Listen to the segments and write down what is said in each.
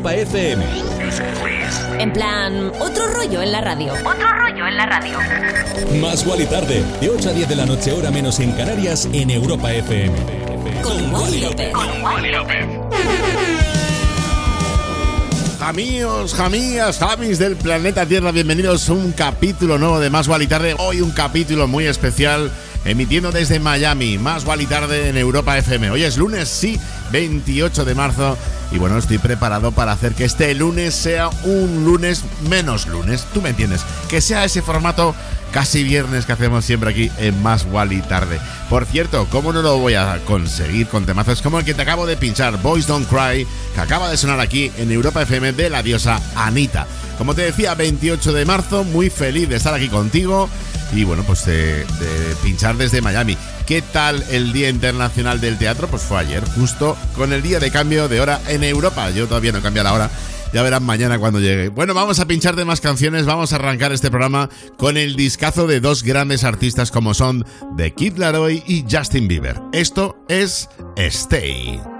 Europa FM. En plan, otro rollo en la radio. Otro rollo en la radio. Más y tarde, de 8 a 10 de la noche, hora menos en Canarias, en Europa FM. Con Wally López. Con Wally López. Amigos, jamías, jamis del planeta Tierra, bienvenidos a un capítulo nuevo de Más y Tarde. Hoy un capítulo muy especial, emitiendo desde Miami, Más y Tarde en Europa FM. Hoy es lunes, sí, 28 de marzo y bueno, estoy preparado para hacer que este lunes sea un lunes menos lunes. Tú me entiendes. Que sea ese formato casi viernes que hacemos siempre aquí en Más Wally Tarde. Por cierto, ¿cómo no lo voy a conseguir con temazos como el que te acabo de pinchar, Boys Don't Cry, que acaba de sonar aquí en Europa FM de la diosa Anita? Como te decía, 28 de marzo, muy feliz de estar aquí contigo y bueno, pues de, de pinchar desde Miami. ¿Qué tal el Día Internacional del Teatro? Pues fue ayer, justo con el día de cambio de hora en Europa. Yo todavía no cambia la hora. Ya verán mañana cuando llegue. Bueno, vamos a pinchar de más canciones. Vamos a arrancar este programa con el discazo de dos grandes artistas como son The Kid Laroi y Justin Bieber. Esto es Stay.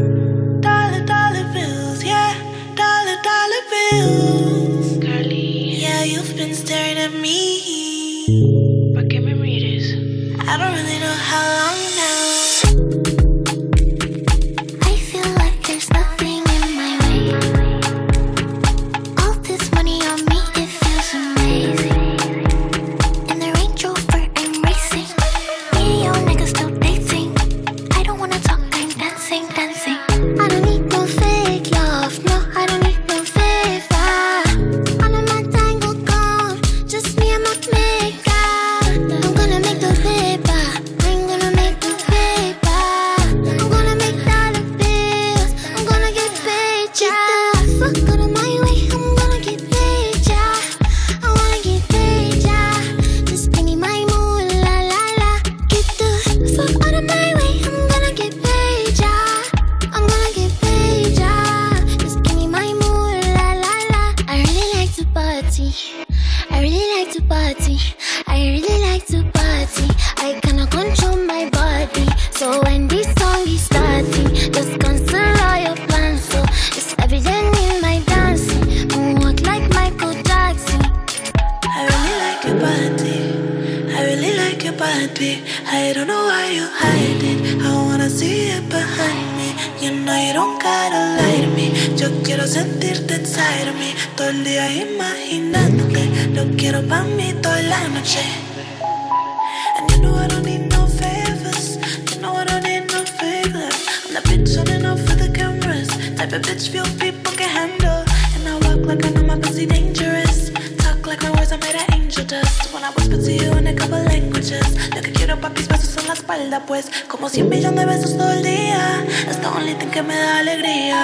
touch few people can handle. And I walk like I know my pussy dangerous. Talk like my words are made of angel dust. When I whisper to you in a couple languages. Lo que quiero para mis besos en la espalda, pues. Como 100 millones de besos todo el día. Es the only thing que me da alegría.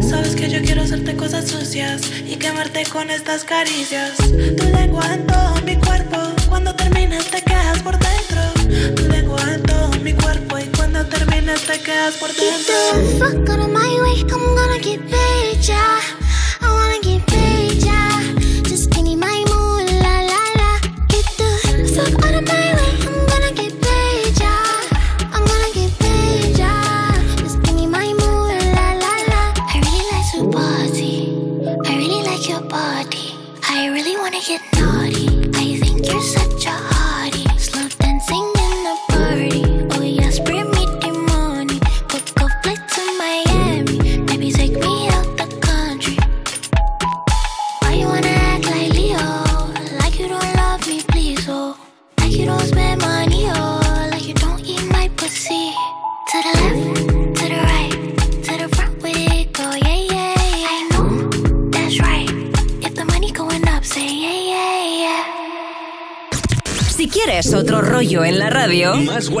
Sabes que yo quiero hacerte cosas sucias y quemarte con estas caricias. Tu lengua en todo mi cuerpo. Cuando terminas te quedas por bien hasta quedas por dentro. Get the fuck out of my way, I'm gonna get paid, yeah. I wanna get paid, yeah. Just give me my moon, la la la. Get the fuck out of my way.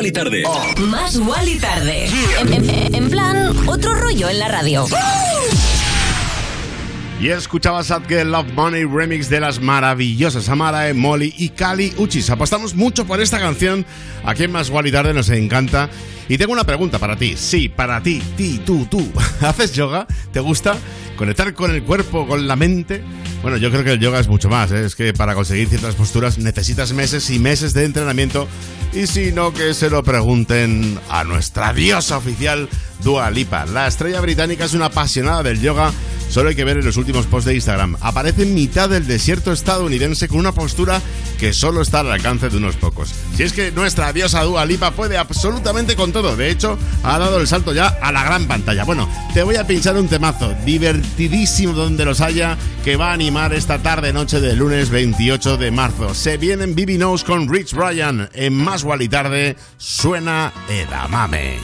Wally Tarde. Oh. Más Wally Tarde. En, plan, otro rollo en la radio. Y escuchabas a The Love Money remix de las maravillosas Amarae, eh, Molly y Kali Uchis. Apostamos mucho por esta canción. Aquí en Más Wally Tarde nos encanta. Y tengo una pregunta para ti. Sí, para ti, ti, tú, tú. ¿Haces yoga? ¿Te gusta? ¿Conectar con el cuerpo, con la mente? Bueno, yo creo que el yoga es mucho más, ¿eh? es que para conseguir ciertas posturas necesitas meses y meses de entrenamiento y si no que se lo pregunten a nuestra diosa oficial Dua Lipa. La estrella británica es una apasionada del yoga, solo hay que ver en los últimos posts de Instagram. Aparece en mitad del desierto estadounidense con una postura que solo está al alcance de unos pocos. Si es que nuestra diosa Dua Lipa puede absolutamente con todo, de hecho, ha dado el salto ya a la gran pantalla. Bueno, te voy a pinchar un temazo divertidísimo donde los haya que va a animar esta tarde noche del lunes 28 de marzo. Se vienen BB Nose con Rich Bryan en Más y Tarde suena Edamame.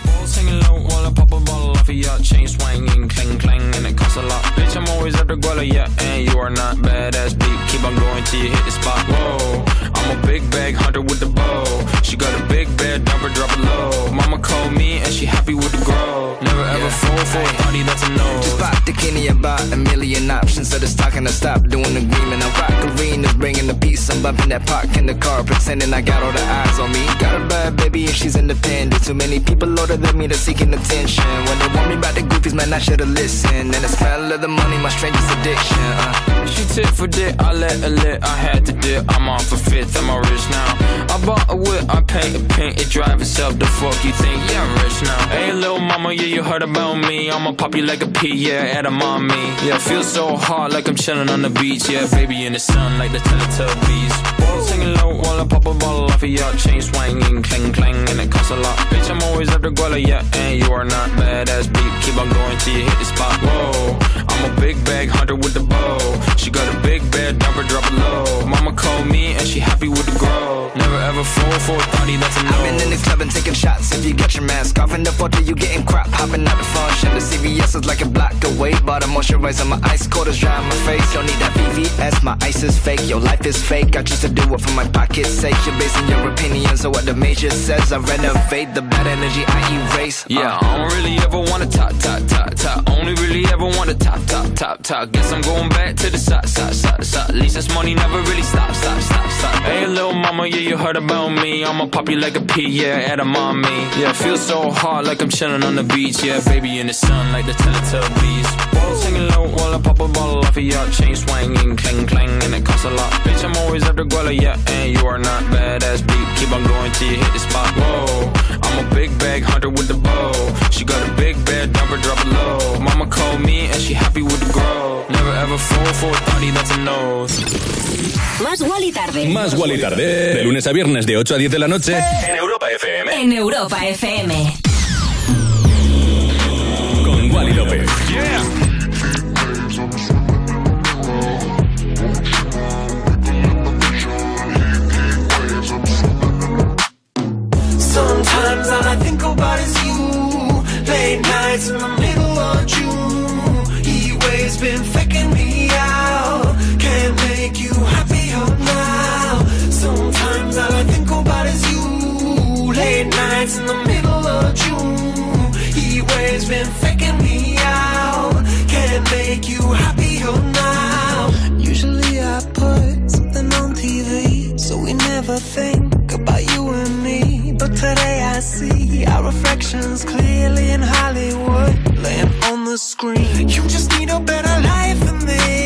Bitch, I'm always at the guala, yeah, and you are not badass beat. Keep on going till you hit the spot. Whoa, I'm a big bag hunter with the bow. She got a big bed, number drop it low. Mama called me and she happy with the grow. Never ever yeah. fall for a party that's a no. Just pop the Kenny about a million options. So just talking to stop doing the agreement. I rock arenas, bringing the peace. I'm bumping that park in the car, pretending I got all the eyes on me. Got a bad baby and she's independent. Too many people older than me, they're seeking attention. When they want me about the goofies, man, I should've listened. And the smell of the money, my strangest addiction. Uh. She tip for dick, I let her lit. I had to dip, I'm on for fifth, I'm all rich now. I bought a whip, I paint a paint, it drive itself. The fuck you think? Yeah, I'm rich now. Hey, little mama, yeah, you heard about me. I'ma pop you like a pea, yeah, at a mommy. Yeah, feel so hot like I'm chilling on the beach. Yeah, baby in the sun like the Teletubbies. Singing low while I pop a bottle off of your chain swinging, clang clang, and it costs a lot. Bitch, I'm always after Guala, yeah, and you are not badass beat. Keep on going till you hit the spot. Whoa, I'm a big bag hunter with the bow. She got a big bed, number drop it low. Mama called me and she happy with the grow. Never ever fall for a thotty, that's a no. I've been in the club and taking shots. If you got your mask off in the photo, you getting crap. Hopping out the function. The CVS is like a block away. But I'm moisturizing my ice cold is dry on my face. Don't need that VVS, my ice is fake. Your life is fake. I choose to do it for my pocket's sake. You're basing your opinions on what the major says. I renovate the bad energy I erase. Uh. Yeah, I don't really ever wanna top, top, top, top. Only really ever wanna top, top, top, top. Guess I'm going back to the side, side, side, side. At least this money never really stop, stop, stop, stop. Hey, little mama, yeah, you heard about me. I'ma pop you like a pea, yeah, at a mommy. Yeah, feel so hot like I'm chilling on the beach. Yeah, baby in the sun like the Teletubbies. Singing low while I pop a bottle off of your chain swinging, clang clang, and it costs a lot. Bitch, I'm always after Guala, yeah, and you are not badass beat. Keep on going till you hit the spot. Whoa, I'm a big bag hunter with the bow. She got a big bed, number drop it low. Mama called me and she happy with the grow. Never ever fall for a thotty, that's a nose. Más Wally tarde. Más Wally tarde. De lunes a viernes de 8 a 10 de la noche en Europa FM. En Europa FM. Con Wally López. Sometimes all I think about is you. Late nights in the middle of June. He waves been faking me out. Can't make you happier now. Sometimes all I think about is you. Late nights in the middle of June. He waves been faking me out. Can't make you today I see our reflections clearly in Hollywood, laying on the screen. You just need a better life than this.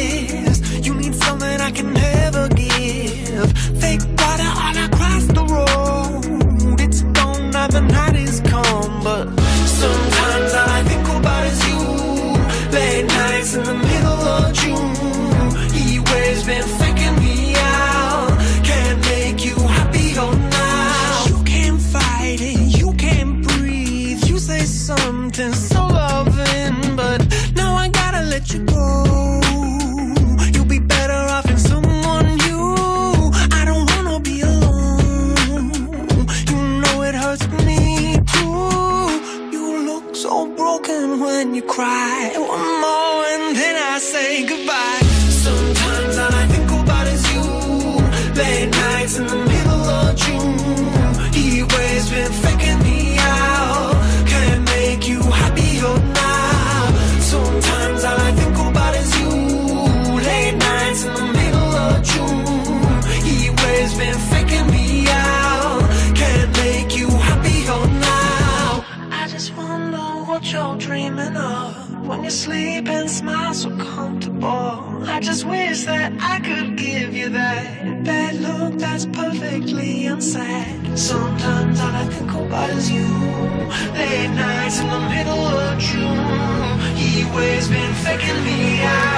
Always been faking me out.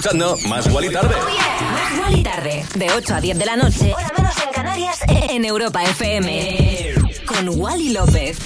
Escuchando Más Guali Tarde. Más Guali Tarde, de 8 a 10 de la noche, hora menos en Canarias, en Europa FM. Con Wally López.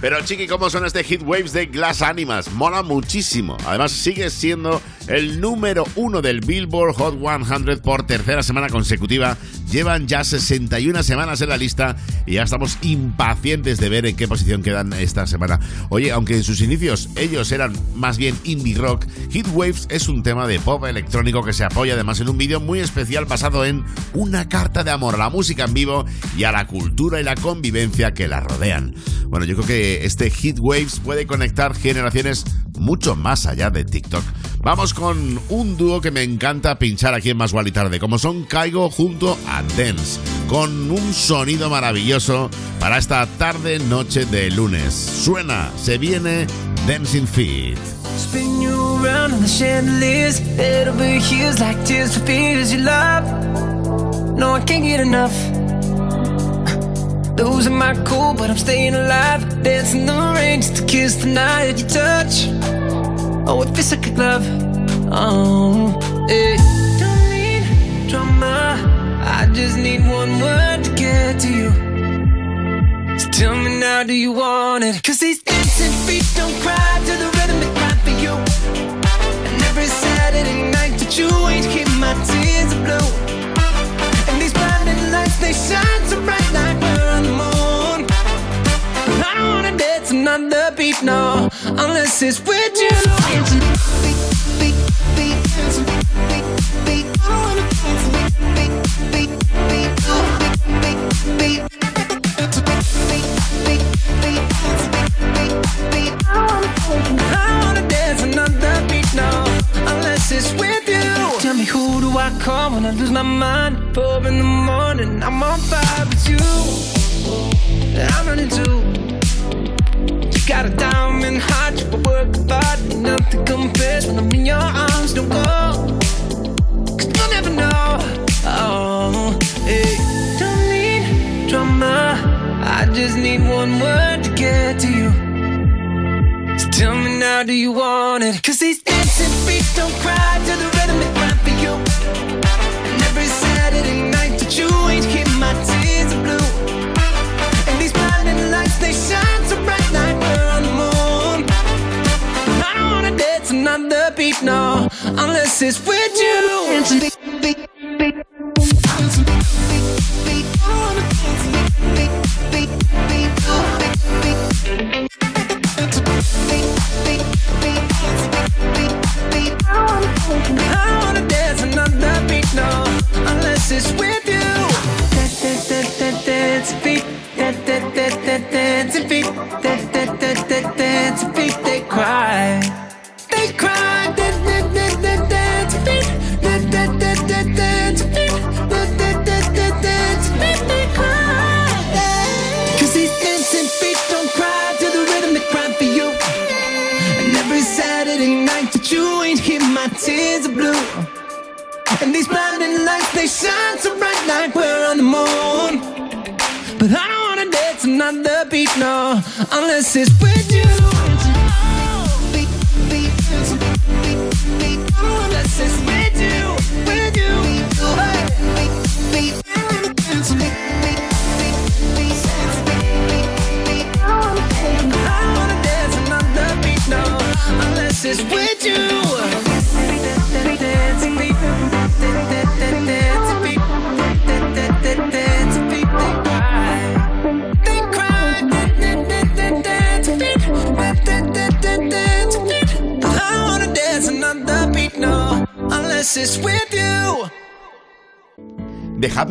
Pero chiqui, ¿cómo son este Hit Waves de Glass Animas? Mola muchísimo. Además, sigue siendo el número uno del Billboard Hot 100 por tercera semana consecutiva. Llevan ya 61 semanas en la lista y ya estamos impacientes de ver en qué posición quedan esta semana. Oye, aunque en sus inicios ellos eran más bien indie rock, Hit Waves es un tema de pop electrónico que se apoya además en un vídeo muy especial basado en una carta de amor a la música en vivo y a la cultura y la convivencia que la rodean. Bueno, yo creo que este Hit Waves puede conectar generaciones mucho más allá de TikTok. Vamos con un dúo que me encanta pinchar aquí en Más y Tarde, como son Caigo junto a Dance, con un sonido maravilloso para esta tarde noche de lunes. Suena, se viene Dancing Feet. Spin you around on the chandeliers, head over heels like tears for fears you love. No, I can't get enough. Losing my cool, but I'm staying alive. Dancing the rain just to kiss the night you touch. Oh, a glove. Oh, hey. Don't need drama. I just need one word to get to you. So tell me now, do you want it? Cause these dancing feet don't cry to the rhythm they cry for you. And every Saturday night that you ain't keep my tears blue. And these blinding lights, they shine another beat, no, unless it's with you. I wanna dance another beat, no, unless it's with you. Tell me who do I call when I lose my mind? Four in the morning, I'm on fire with you. I'm running too. Got a diamond heart, you work hard, ain't nothing compares when I'm in your arms. Don't go, cause you'll never know. Oh, hey. Don't need drama, I just need one word to get to you. So tell me now, do you want it? Cause these dancing feet don't cry to the rhythm they cry for you. And every Saturday night that you ain't another beat, no, unless it's with you. Dancing beat, beat, beat. Dancing beat, beat, beat. I wanna dance beat, beat, beat, beat, beat. I wanna dance another beat, no, unless it's with you. Dance beat, dance beat, dance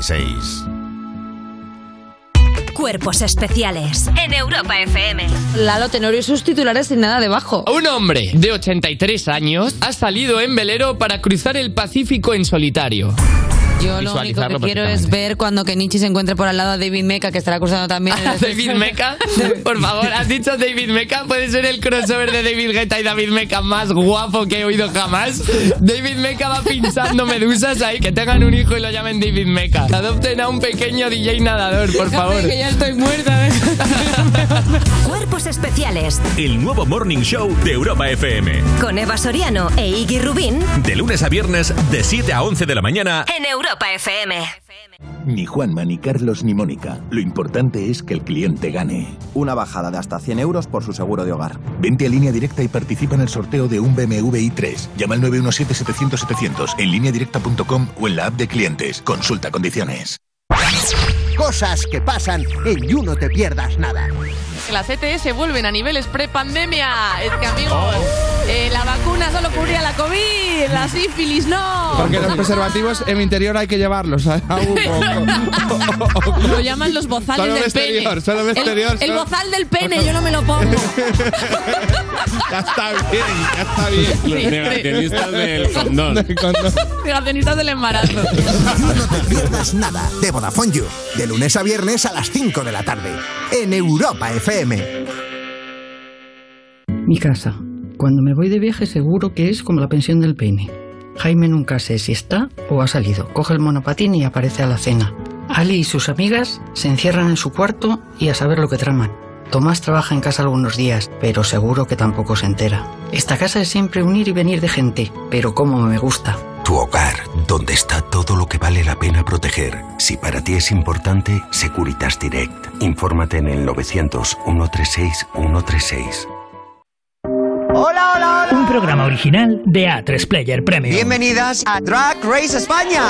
136 136. Cuerpos especiales en Europa FM. Lalo Tenorio y sus titulares sin nada debajo. Un hombre de 83 años ha salido en velero para cruzar el Pacífico en solitario. Yo lo único que quiero es ver cuando Kenichi se encuentre por al lado a David Meca, que estará cruzando también. el- David Meca, por favor, has dicho David Meca, puede ser el crossover de David Guetta y David Meca más guapo que he oído jamás. David Meca va pinchando medusas ahí, que tengan un hijo y lo llamen David Meca. Adopten a un pequeño DJ nadador, por favor. que ya estoy muerta. ¿eh? Cuerpos especiales El nuevo Morning Show de Europa FM. con Eva Soriano e Iggy Rubín De lunes a viernes, de 7 a 11 de la mañana. en Europa FM. Ni Juanma, ni Carlos, ni Mónica. Lo importante es que el cliente gane. Una bajada de hasta 100 euros por su seguro de hogar. Vente a línea directa y participa en el sorteo de un BMW i3. Llama al 917-700-700 en lineadirecta.com o en la app de clientes. Consulta condiciones. Cosas que pasan en You No Te Pierdas Nada. Las ETS vuelven a niveles pre-pandemia. Es que, amigos, eh, la vacuna solo cubría la COVID, la sífilis no. Porque los preservativos en mi interior hay que llevarlos. a- un- Lo llaman los bozales Solo del exterior, pene. solo El- exterior, El, solo- bozal del pene, yo no me lo pongo. ya está bien, ya está bien. Los negacionistas del condón. Negacionistas del embarazo. You No Te Pierdas Nada de Vodafone You. De lunes a viernes a las 5 de la tarde. En Europa FM. Mi casa. Cuando me voy de viaje seguro que es como la pensión del peine. Jaime nunca sé si está o ha salido. Coge el monopatín y aparece a la cena. Ali y sus amigas se encierran en su cuarto y a saber lo que traman. Tomás trabaja en casa algunos días, pero seguro que tampoco se entera. Esta casa es siempre un ir y venir de gente, pero como me gusta. Tu hogar, donde está todo lo que vale la pena proteger. Si para ti es importante, Securitas Direct. Infórmate en el 900 136 136. Hola, hola, hola. Un programa original de A3 Player Premium. Bienvenidas a Drag Race España.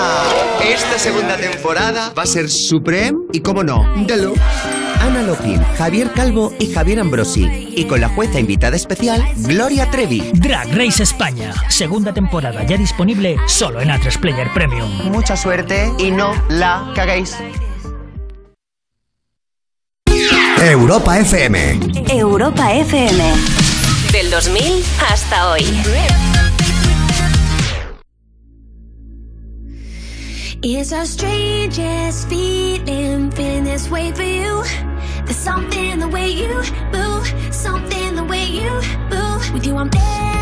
Esta segunda temporada va a ser Supreme y, como no, Deluxe. Ana Lopin, Javier Calvo y Javier Ambrosi. Y con la jueza invitada especial, Gloria Trevi. Drag Race España. Segunda temporada ya disponible solo en A3 Player Premium. Mucha suerte y no la caguéis. Europa FM. Europa FM. Del 2000 hasta hoy. It's the strangest feeling, feeling this way for you. There's something the way you move, something the way you move. With you, I'm never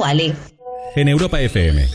Wally? En Europa FM.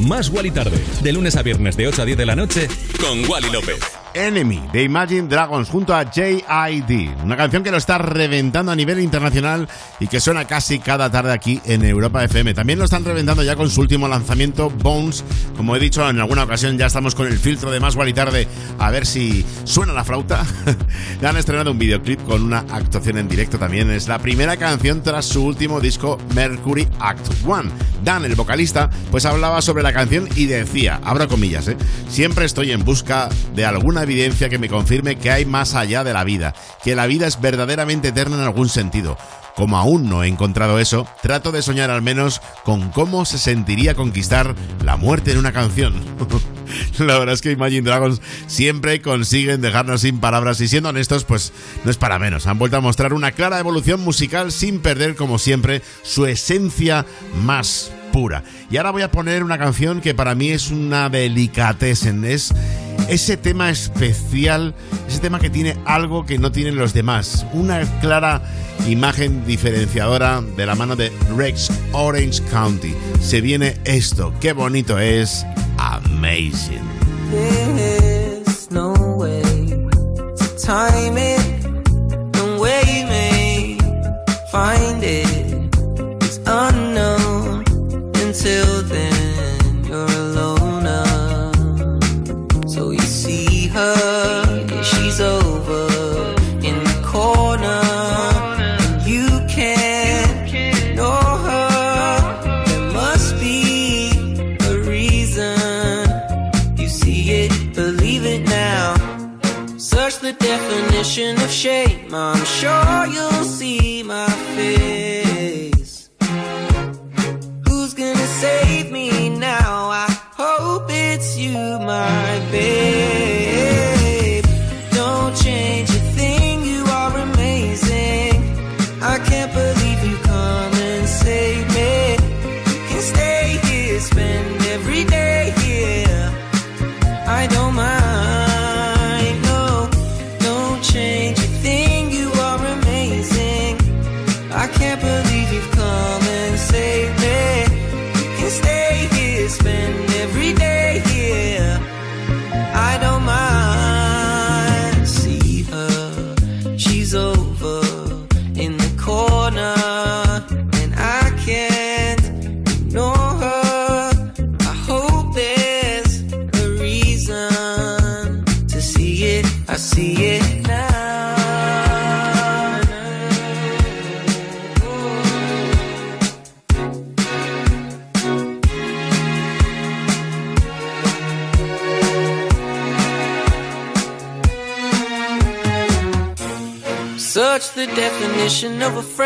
Más Wally tarde, de lunes a viernes de 8 a 10 de la noche con Wally López. Enemy de Imagine Dragons junto a JID, una canción que lo está reventando a nivel internacional y que suena casi cada tarde aquí en Europa FM. También lo están reventando ya con su último lanzamiento, Bones. Como he dicho en alguna ocasión, ya estamos con el filtro de más y tarde a ver si suena la flauta. ya han estrenado un videoclip con una actuación en directo también. Es la primera canción tras su último disco, Mercury Act One. Dan, el vocalista, pues hablaba sobre la canción y decía, abro comillas, ¿eh? siempre estoy en busca de alguna evidencia que me confirme que hay más allá de la vida, que la vida es verdaderamente eterna en algún sentido. Como aún no he encontrado eso, trato de soñar al menos con cómo se sentiría conquistar la muerte en una canción. La verdad es que Imagine Dragons siempre consiguen dejarnos sin palabras y siendo honestos, pues no es para menos. Han vuelto a mostrar una clara evolución musical sin perder, como siempre, su esencia más pura. Y ahora voy a poner una canción que para mí es una delicatessen. Es ese tema especial, ese tema que tiene algo que no tienen los demás. Una clara imagen diferenciadora de la mano de Rex Orange County. Se viene esto, qué bonito es, amazing. Of shame. I'm sure you'll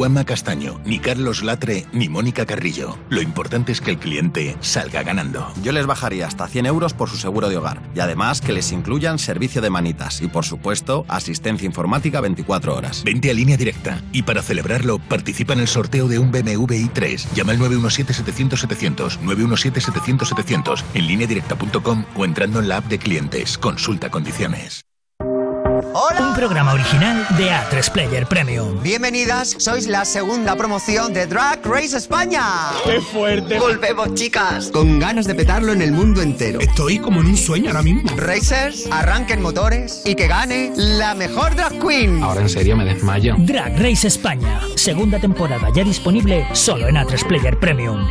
Juanma Castaño, ni Carlos Latre, ni Mónica Carrillo. Lo importante es que el cliente salga ganando. Yo les bajaría hasta 100 euros por su seguro de hogar. Y además que les incluyan servicio de manitas y, por supuesto, asistencia informática 24 horas. Vente a línea directa y para celebrarlo participa en el sorteo de un BMW i3. Llama al 917-700-700, 917-700-700 en lineadirecta.com o entrando en la app de clientes. Consulta condiciones. Un programa original de A3 Player Premium. Bienvenidas, sois la segunda promoción de Drag Race España. ¡Qué fuerte! Volvemos, chicas, con ganas de petarlo en el mundo entero. Estoy como en un sueño ahora mismo. Racers, arranquen motores y que gane la mejor drag queen. Ahora en serio me desmayo. Drag Race España. Segunda temporada ya disponible solo en A3 Player Premium.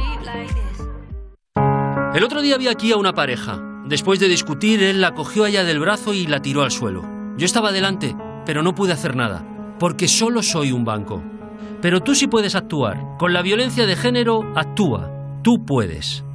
El otro día vi aquí a una pareja. Después de discutir, él la cogió a ella del brazo y la tiró al suelo. Yo estaba delante, pero no pude hacer nada, porque solo soy un banco. Pero tú sí puedes actuar. Con la violencia de género, actúa. Tú puedes.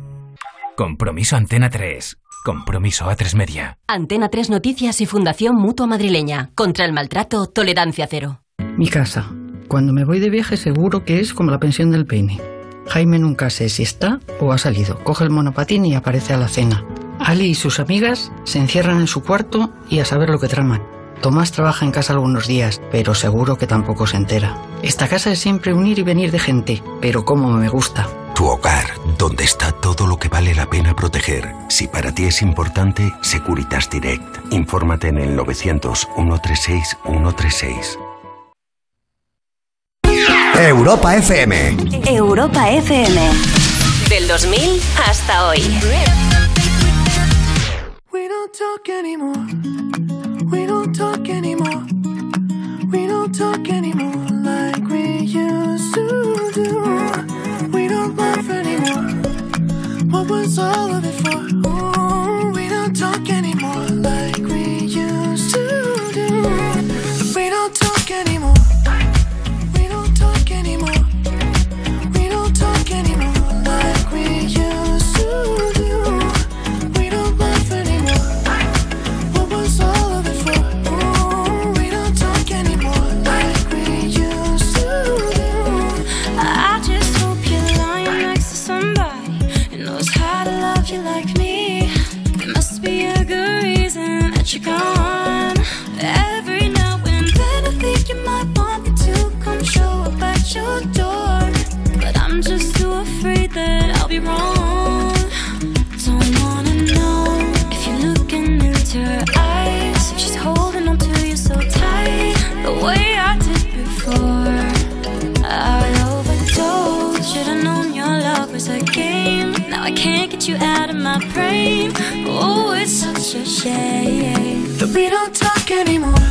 Compromiso Antena 3. Compromiso A3 Media. Antena 3 Noticias y Fundación Mutua Madrileña. Contra el maltrato, tolerancia cero. Mi casa. Cuando me voy de viaje seguro que es como la pensión del peine. Jaime nunca sé si está o ha salido. Coge el monopatín y aparece a la cena. Ali y sus amigas se encierran en su cuarto y a saber lo que traman. Tomás trabaja en casa algunos días, pero seguro que tampoco se entera. Esta casa es siempre un ir y venir de gente, pero como me gusta. Tu hogar, donde está todo lo que vale la pena proteger. Si para ti es importante, Securitas Direct. Infórmate en el 900 136 136. Europa FM. Europa FM. Del 2000 hasta hoy. We don't talk anymore. What was all of it for? Ooh, we don't talk we don't talk anymore.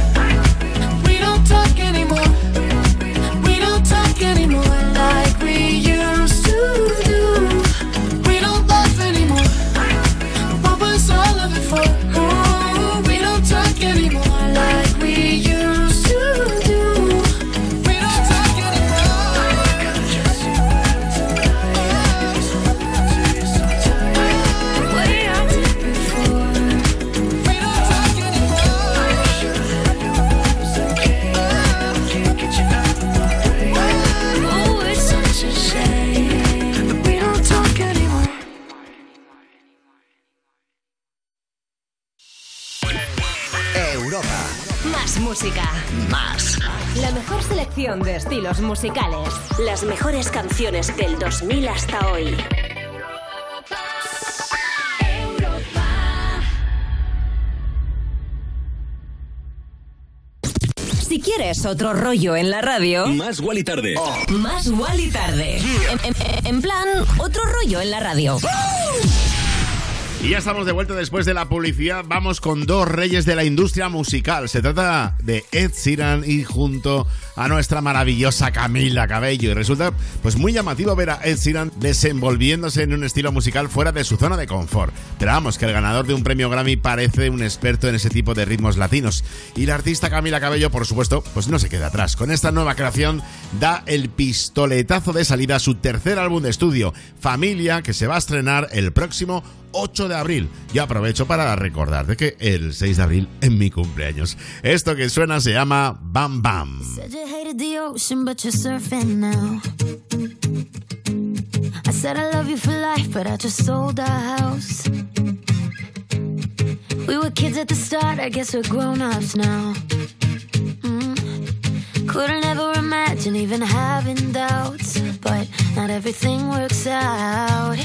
Musicales. Las mejores canciones del 2000 hasta hoy. Si quieres otro rollo en la radio, Más y Tarde. más y tarde. En, en- en plan, otro rollo en la radio. Y ya estamos de vuelta después de la publicidad. Vamos con dos reyes de la industria musical. Se trata de Ed Sheeran y junto a nuestra maravillosa Camila Cabello. Y resulta pues muy llamativo ver a Ed Sheeran desenvolviéndose en un estilo musical fuera de su zona de confort. Pero vamos, que el ganador de un premio Grammy parece un experto en ese tipo de ritmos latinos. Y la artista Camila Cabello, por supuesto, pues no se queda atrás. Con esta nueva creación da el pistoletazo de salida a su tercer álbum de estudio, Familia, que se va a estrenar el próximo 8 de abril. Yo aprovecho para recordarte que el 6 de abril es mi cumpleaños. Esto que suena se llama Bam Bam. Said. I love you for life, but I just sold our house. We were kids at the start, I guess we're grown ups now. Mm. Couldn't ever imagine even having doubts, but not everything works out.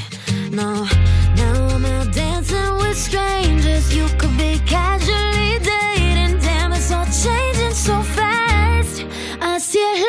No, dancing with strangers. You could be casually dating. Damn, it's all changing so fast. Así es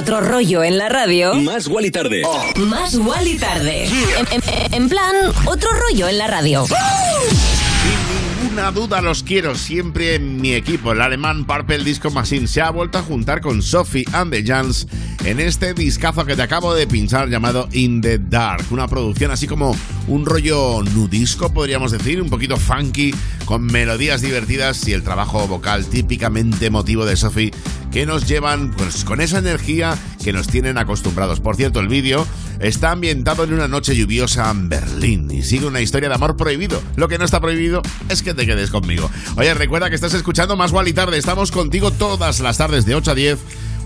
otro rollo en la radio, Más Wally Tarde. más Wally tarde. En, en- en plan, otro rollo en la radio. Sin ninguna duda los quiero siempre en mi equipo. El alemán Purple Disco Machine se ha vuelto a juntar con Sophie and the Jans en este discazo que te acabo de pinchar llamado In the Dark. Una producción así como un rollo nudisco, podríamos decir, un poquito funky, con melodías divertidas y el trabajo vocal típicamente emotivo de Sophie que nos llevan pues con esa energía que nos tienen acostumbrados. Por cierto, el vídeo está ambientado en una noche lluviosa en Berlín y sigue una historia de amor prohibido. Lo que no está prohibido es que te quedes conmigo. Oye, recuerda que estás escuchando Más Gual y Tarde. Estamos contigo todas las tardes de 8 a 10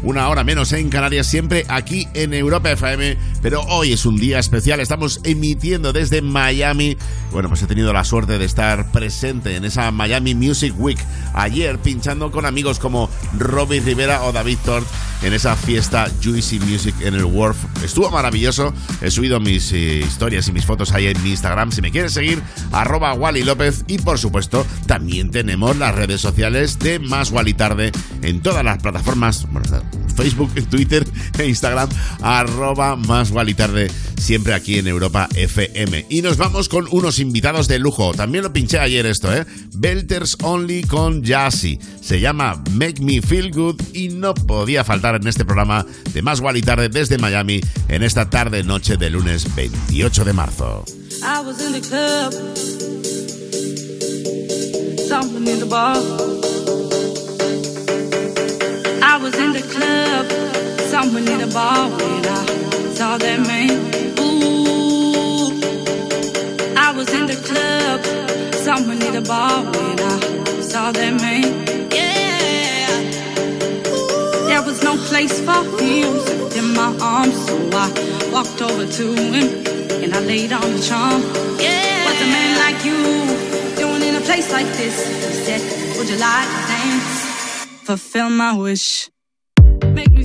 una hora menos en Canarias, siempre aquí en Europa FM. Pero hoy es un día especial, estamos emitiendo desde Miami. Bueno, pues he tenido la suerte de estar presente en esa Miami Music Week ayer, pinchando con amigos como Robbie Rivera o David Tort en esa fiesta Juicy Music en el Wharf. Estuvo maravilloso. He subido mis eh, historias y mis fotos ahí en mi Instagram. Si me quieres seguir, arroba Wally López. Y por supuesto, también tenemos las redes sociales de Más Wally Tarde en todas las plataformas. Bueno, Facebook, Twitter e Instagram, arroba más Wally Tarde, siempre aquí en Europa FM. Y nos vamos con unos invitados de lujo. También lo pinché ayer esto, ¿eh? Belters Only con Jassy. Se llama Make Me Feel Good y no podía faltar en este programa de Más Wally Tarde desde Miami en esta tarde noche de lunes 28 de marzo. I was in the club, I was in the club, someone in the bar when I saw that man. Ooh, I was in the club, someone in the bar when I saw that man. Yeah, there was no place for him except in my arms, so I walked over to him and I laid on the charm. Yeah, what's a man like you doing in a place like this? He said, Would you like to dance? Fulfill my wish. Make me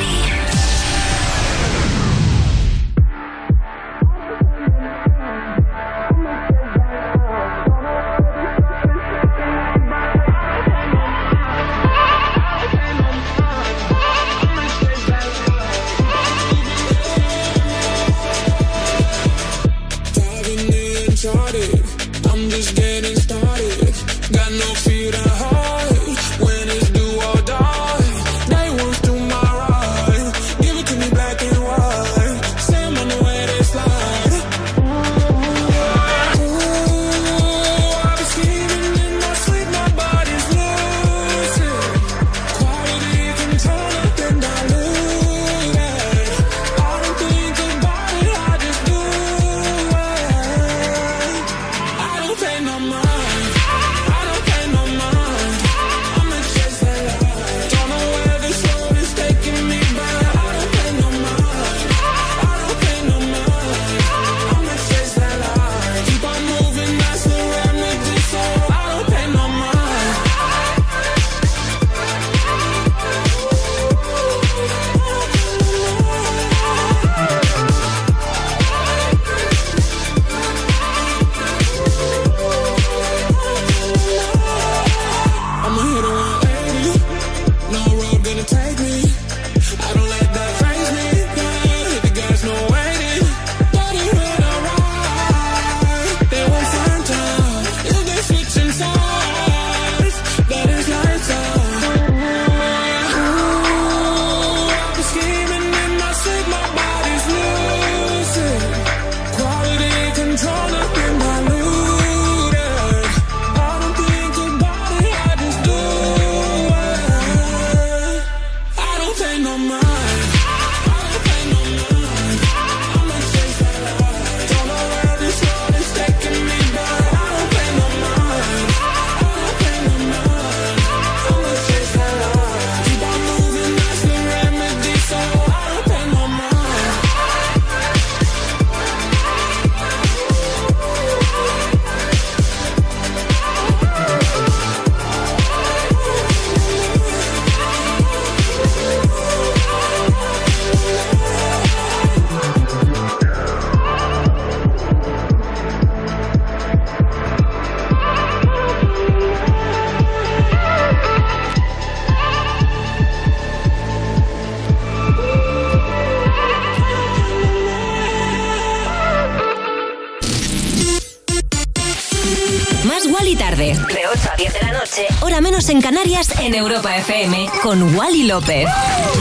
FM, con Wally López.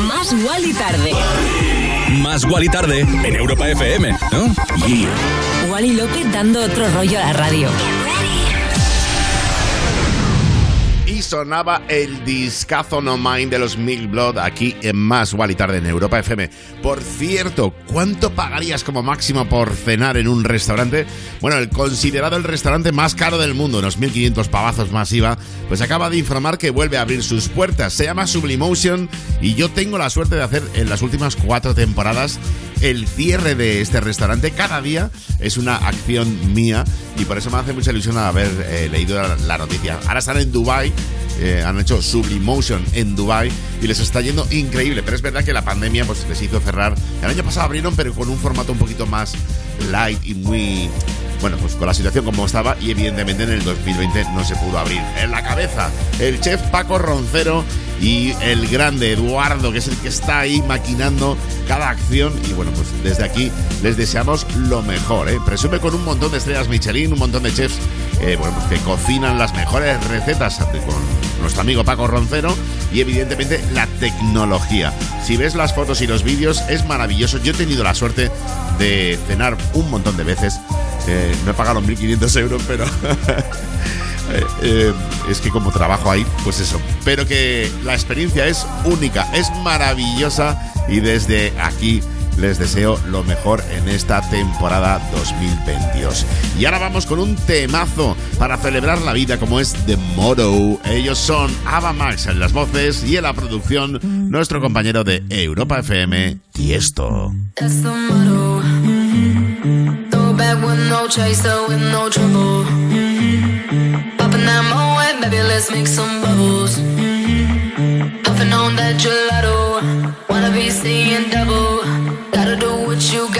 Más Wally tarde. Más Wally tarde en Europa FM, ¿no? Yeah. Wally López dando otro rollo a la radio. Y sonaba el discazo No Mind de los Milk Blood aquí en Más Wally Tarde en Europa FM. Por cierto, ¿cuánto pagarías como máximo por cenar en un restaurante? Bueno, el considerado el restaurante más caro del mundo, unos 1.500 pavazos más IVA, pues acaba de informar que vuelve a abrir sus puertas. Se llama Sublimotion y yo tengo la suerte de hacer en las últimas cuatro temporadas el cierre de este restaurante. Cada día es una acción mía y por eso me hace mucha ilusión haber eh, leído la, noticia. Ahora están en Dubai eh, han hecho Sublimotion en Dubai y les está yendo increíble. Pero es verdad que la pandemia pues, les hizo cerrar. El año pasado abrieron, pero con un formato un poquito más light y muy. Bueno, pues con la situación como estaba y evidentemente en el 2020 no se pudo abrir. En la cabeza, el chef Paco Roncero y el grande Eduardo, que es el que está ahí maquinando cada acción. Y bueno, pues desde aquí les deseamos lo mejor. ¿eh? Presume con un montón de estrellas Michelin, un montón de chefs eh, bueno, pues que cocinan las mejores recetas con nuestro amigo Paco Roncero y evidentemente la tecnología. Si ves las fotos y los vídeos es maravilloso. Yo he tenido la suerte de cenar un montón de veces. Eh, no he pagado 1.500 euros, pero eh, eh, es que como trabajo ahí, pues eso. Pero que la experiencia es única, es maravillosa y desde aquí les deseo lo mejor en esta temporada 2022. Y ahora vamos con un temazo para celebrar la vida como es The Motto. Ellos son Ava Max en las voces y en la producción nuestro compañero de Europa FM, Tiesto. Throw back with no chaser, with no trouble. Popping that moe, baby, let's make some bubbles. Puffing on that gelato. Wanna be seeing double. Gotta do what you gotta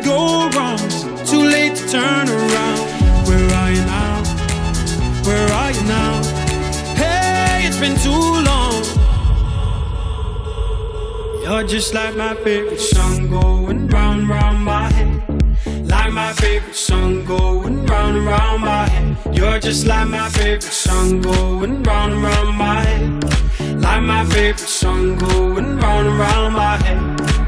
go wrong? Too late to turn around. Where are you now? Where are you now? Hey, it's been too long. You're just like my favorite song going round, round my head. Like my favorite song going round round my head. You're just like my favorite song going round round my head. Like my favorite song going round round my head.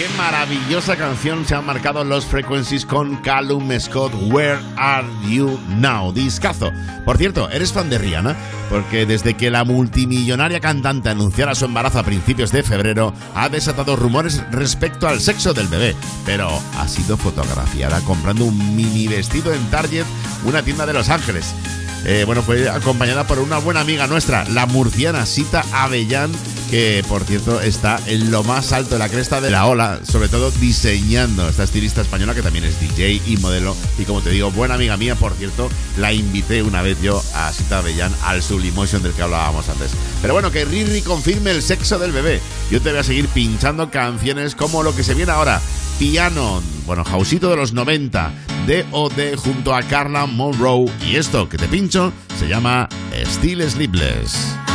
Qué maravillosa canción se han marcado los Frequencies con Callum Scott, Where Are You Now? Discazo. Por cierto, ¿eres fan de Rihanna? Porque desde que la multimillonaria cantante anunciara su embarazo a principios de febrero, ha desatado rumores respecto al sexo del bebé. Pero ha sido fotografiada comprando un mini vestido en Target, una tienda de Los Ángeles. Eh, bueno, fue acompañada por una buena amiga nuestra, la murciana Sita Avellán, que por cierto está en lo más alto de la cresta de la ola, sobre todo diseñando esta estilista española que también es DJ y modelo. Y como te digo, buena amiga mía, por cierto, la invité una vez yo a Sita Avellán al Sublimotion del que hablábamos antes. Pero bueno, que Riri confirme el sexo del bebé. Yo te voy a seguir pinchando canciones como lo que se viene ahora. Piano, bueno, Jausito de los 90, D.O.D. junto a Carla Monroe. Y esto que te pincho se llama Still Sleepless.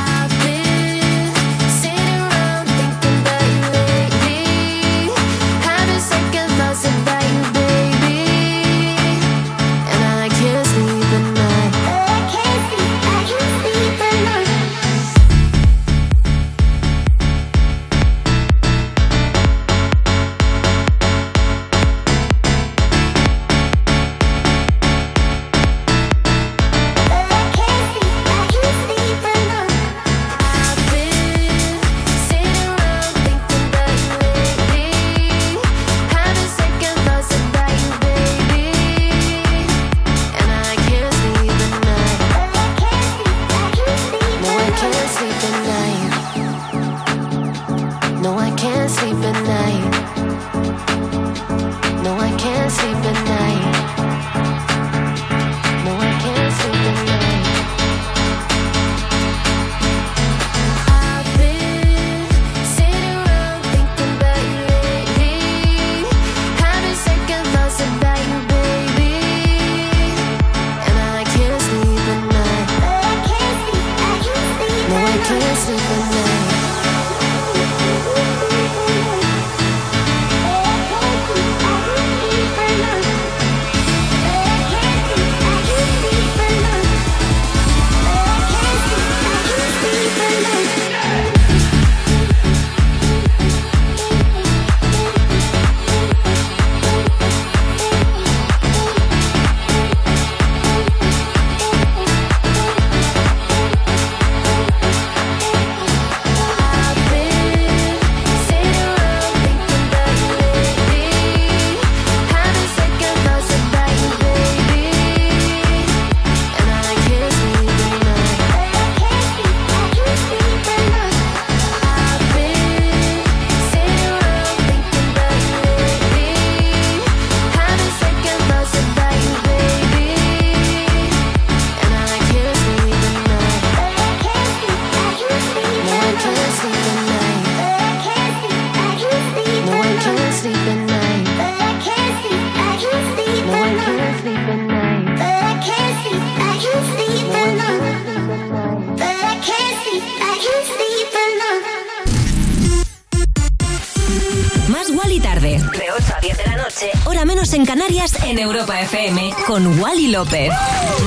López.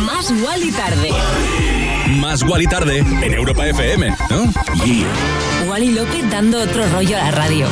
Más Wally tarde. Más Wally tarde en Europa FM, ¿no? Wally López dando otro rollo a la radio.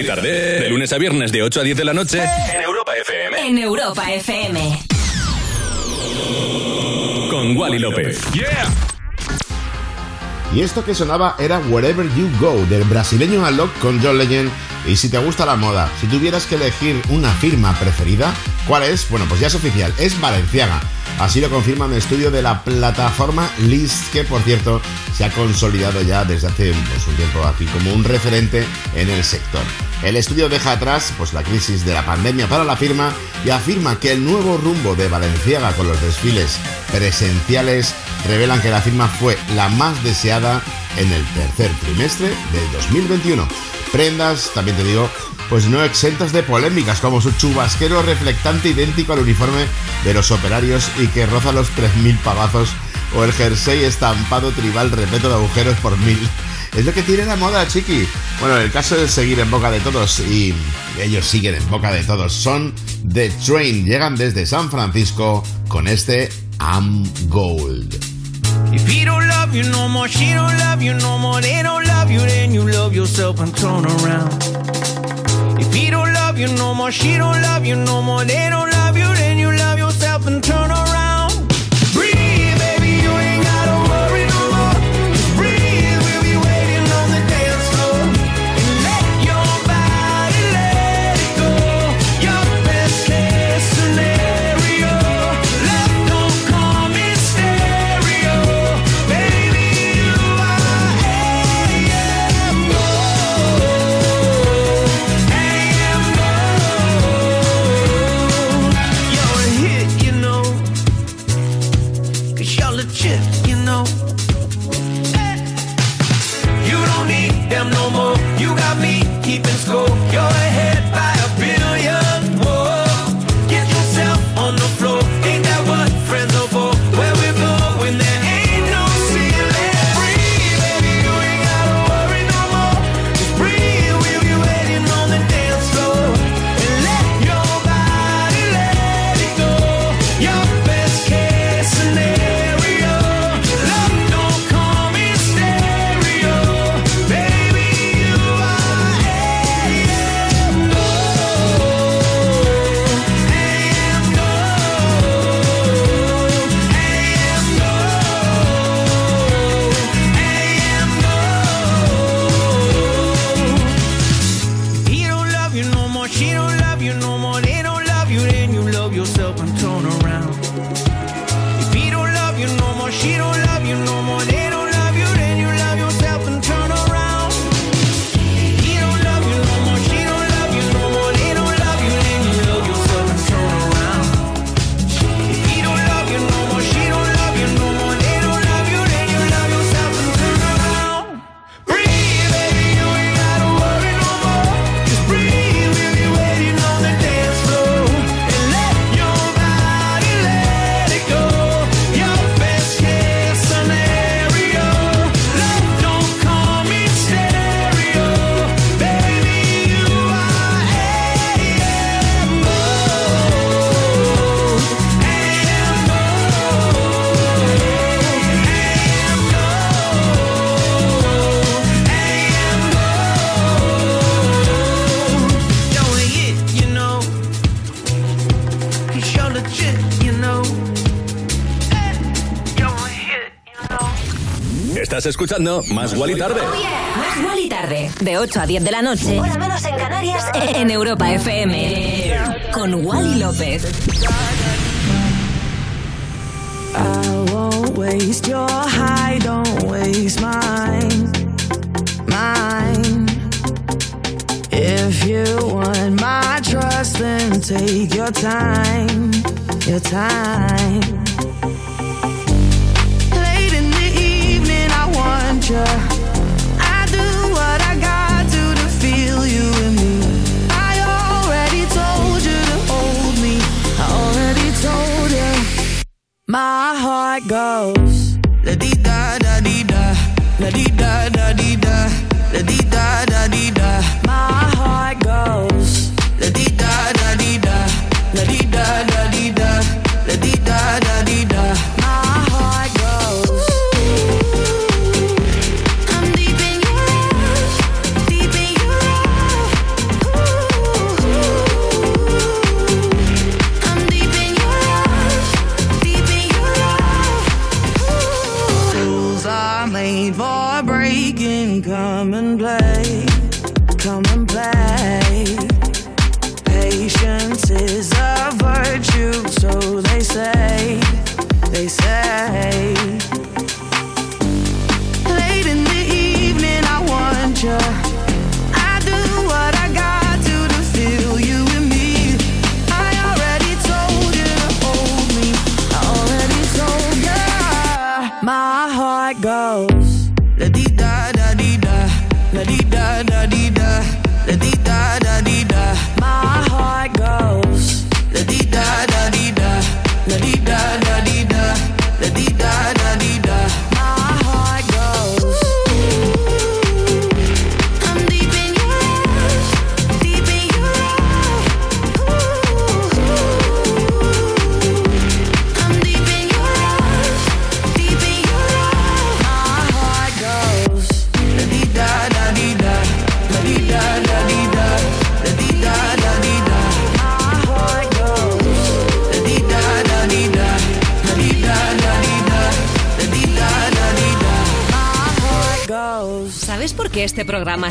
Tarde. De lunes a viernes de 8 a 10 de la noche en Europa FM. En Europa FM. Con Wally López. Y esto que sonaba era Wherever You Go, del brasileño Alok con John Legend. Y si te gusta la moda, si tuvieras que elegir una firma preferida, ¿cuál es? Bueno, pues ya es oficial, es Valenciaga. Así lo confirma un estudio de la plataforma List, que por cierto se ha consolidado ya desde hace pues, un tiempo aquí como un referente en el sector. El estudio deja atrás pues, la crisis de la pandemia para la firma y afirma que el nuevo rumbo de Valenciaga con los desfiles presenciales revelan que la firma fue la más deseada en el tercer trimestre de 2021. Prendas, también te digo, pues no exentas de polémicas, como su chubasquero reflectante idéntico al uniforme de los operarios y que roza los 3.000 pagazos, o el jersey estampado tribal repleto de agujeros por mil. Es lo que tiene la moda, chiqui. Bueno, el caso es seguir en boca de todos y ellos siguen en boca de todos. Son The Train, llegan desde San Francisco con este I'm Gold. If he don't love you no more, she don't love you no more, they don't love you, then you love yourself and turn around. If he don't love you no more, she don't love you no more, they don't love you, then you love yourself and turn around. escuchando Más Guali Tarde. Oh yeah. Más Guali Tarde. De 8 a 10 de la noche. Hora menos en Canarias. En Europa FM. Con Wally López. I won't waste your high, don't waste mine. Mine. If you want my trust, then take your time. Your time. I do what I got to to feel you in me. I already told you to hold me. I already told you. My heart goes.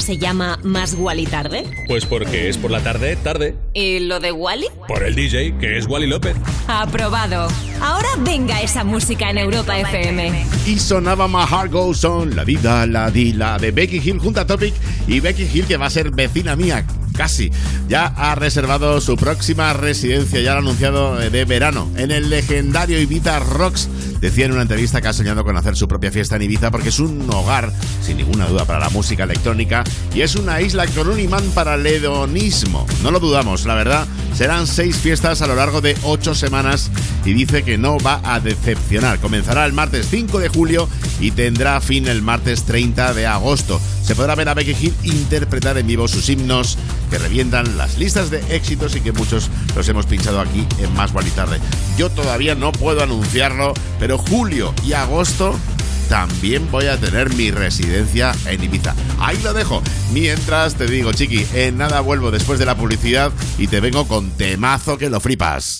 se llama Más Wally Tarde? Pues porque es por la tarde, tarde. ¿Y lo de Wally? Por el DJ, que es Wally López. Aprobado. Ahora venga esa música en Europa FM. Y sonaba My Heart Goes On, la vida, la di, la de Becky Hill junto a Topic y Becky Hill que va a ser vecina mía casi. Ya ha reservado su próxima residencia, ya lo ha anunciado eh, de verano, en el legendario Ibiza Rocks Decía en una entrevista que ha soñado con hacer su propia fiesta en Ibiza porque es un hogar, sin ninguna duda, para la música electrónica y es una isla con un imán para el hedonismo. No lo dudamos, la verdad. Serán seis fiestas a lo largo de ocho semanas y dice que no va a decepcionar. Comenzará el martes 5 de julio y tendrá fin el martes 30 de agosto. Se podrá ver a Becky Hill interpretar en vivo sus himnos que revientan las listas de éxitos y que muchos los hemos pinchado aquí en Más Gual y Tarde. Yo todavía no puedo anunciarlo, pero julio y agosto también voy a tener mi residencia en Ibiza. Ahí lo dejo. Mientras te digo, chiqui, en nada vuelvo después de la publicidad y te vengo con temazo que lo fripas.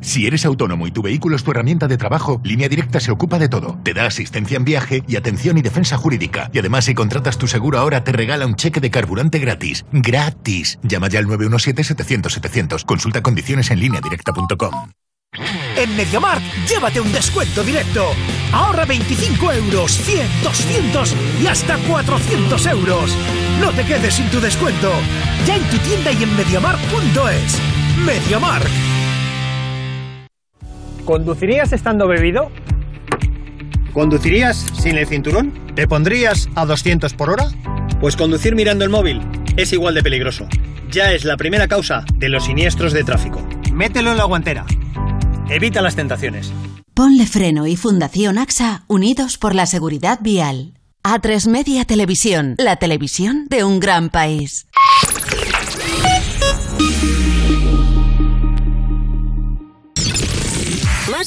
Si eres autónomo y tu vehículo es tu herramienta de trabajo, Línea Directa se ocupa de todo. Te da asistencia en viaje y atención y defensa jurídica. Y además, si contratas tu seguro ahora, te regala un cheque de carburante gratis. ¡Gratis! Llama ya al 917-700-700. Consulta condiciones en lineadirecta.com. En MediaMarkt, llévate un descuento directo. Ahorra 25 euros, 100, 200 y hasta 400 euros. No te quedes sin tu descuento. Ya en tu tienda y en MediaMarkt.es. MediaMarkt. ¿Conducirías estando bebido? ¿Conducirías sin el cinturón? ¿Te pondrías a 200 por hora? Pues conducir mirando el móvil es igual de peligroso. Ya es la primera causa de los siniestros de tráfico. Mételo en la guantera. Evita las tentaciones. Ponle Freno y Fundación AXA unidos por la seguridad vial. A3 Media Televisión, la televisión de un gran país.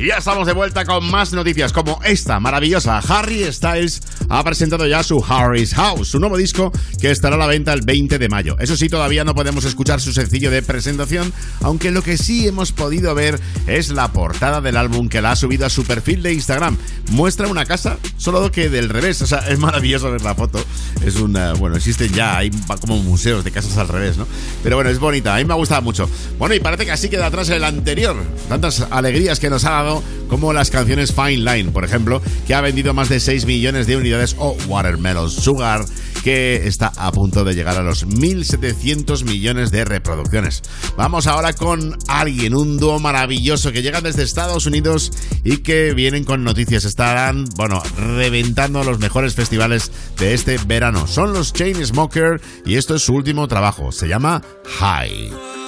Y ya estamos de vuelta con más noticias como esta maravillosa. Harry Styles ha presentado ya su Harry's House, su nuevo disco que estará a la venta el 20 de mayo. Eso sí, todavía no podemos escuchar su sencillo de presentación, aunque lo que sí hemos podido ver es la portada del álbum que la ha subido a su perfil de Instagram. Muestra una casa, solo que del revés. O sea, es maravilloso ver la foto. Es una. Bueno, existen ya, hay como museos de casas al revés, ¿no? Pero bueno, es bonita, a mí me ha gustado mucho. Bueno, y parece que así queda atrás el anterior. Tantas alegrías que nos ha dado como las canciones Fine Line, por ejemplo, que ha vendido más de 6 millones de unidades, o Watermelon Sugar, que está a punto de llegar a los 1.700 millones de reproducciones. Vamos ahora con alguien, un dúo maravilloso que llega desde Estados Unidos y que vienen con noticias. Estarán, bueno, reventando los mejores festivales de este verano. Son los Chainsmoker y esto es su último trabajo. Se llama High.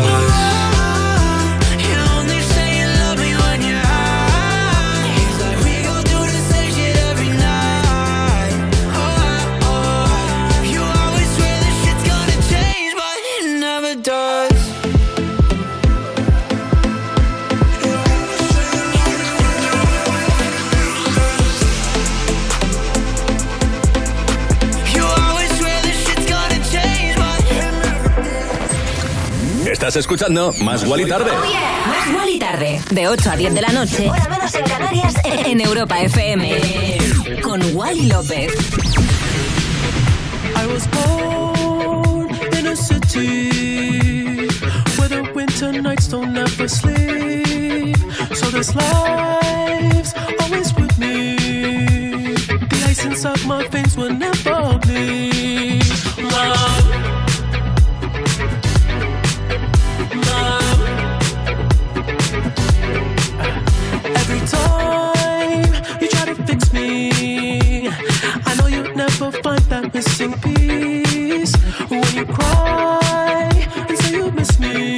Estás escuchando Más Guali Tarde. Más Guali Tarde, de 8 a 10 de la noche, hora menos en Canarias, en Europa FM. Con Wally López. I was born in a city where the winter nights don't ever sleep. So this life's always with me. The ice inside my veins will never bleed. Love. Missing piece. When you cry and say you miss me,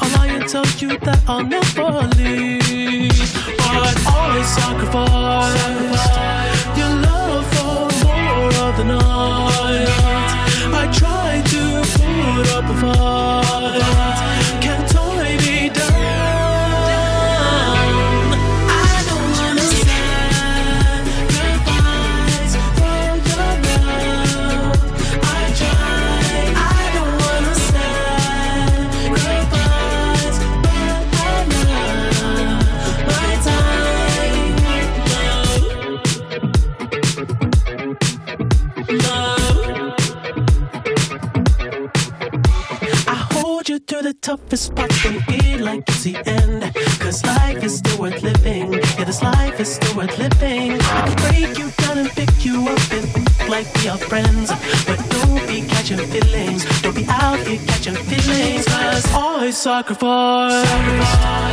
I'll lie and tell you that I'll never leave. But always sacrifice I sacrifice,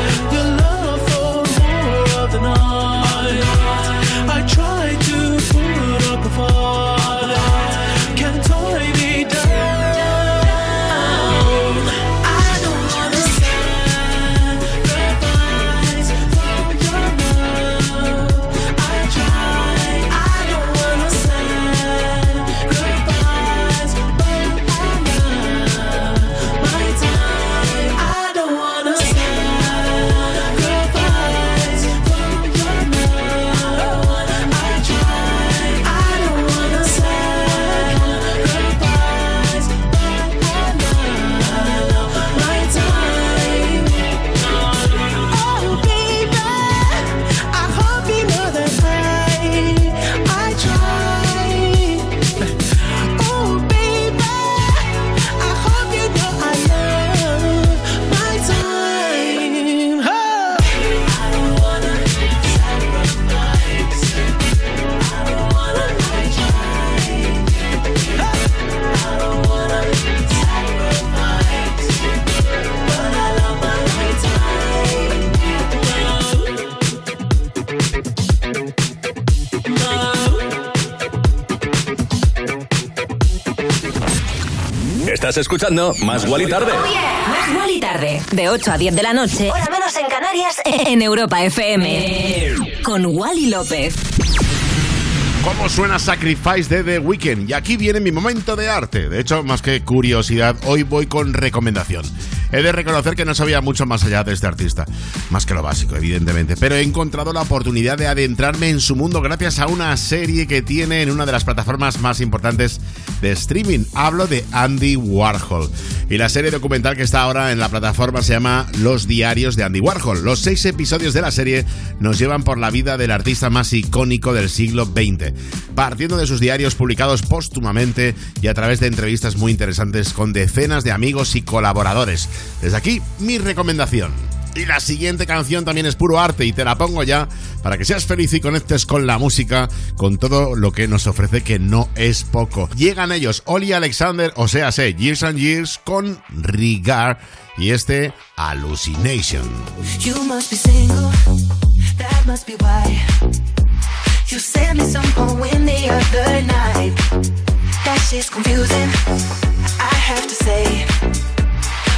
Estás escuchando Más Guali Tarde. Más Guali Tarde, de 8 a 10 de la noche, hora menos en Canarias, en Europa FM. Con Wally López. ¿Cómo suena Sacrifice de The Weeknd? Y aquí viene mi momento de arte. De hecho, más que curiosidad, hoy voy con recomendación. He de reconocer que no sabía mucho más allá de este artista, más que lo básico, evidentemente, pero he encontrado la oportunidad de adentrarme en su mundo gracias a una serie que tiene en una de las plataformas más importantes de streaming. Hablo de Andy Warhol. Y la serie documental que está ahora en la plataforma se llama Los Diarios de Andy Warhol. Los seis episodios de la serie nos llevan por la vida del artista más icónico del siglo XX, partiendo de sus diarios publicados póstumamente y a través de entrevistas muy interesantes con decenas de amigos y colaboradores. Desde aquí, mi recomendación. Y la siguiente canción también es puro arte y te la pongo ya para que seas feliz y conectes con la música, con todo lo que nos ofrece que no es poco. Llegan ellos, Oli Alexander, o sea, sé, Years and Years con Regard y este Hallucination. You must be single, that must be why. You sent me some poem night. That shit's confusing, I have to say.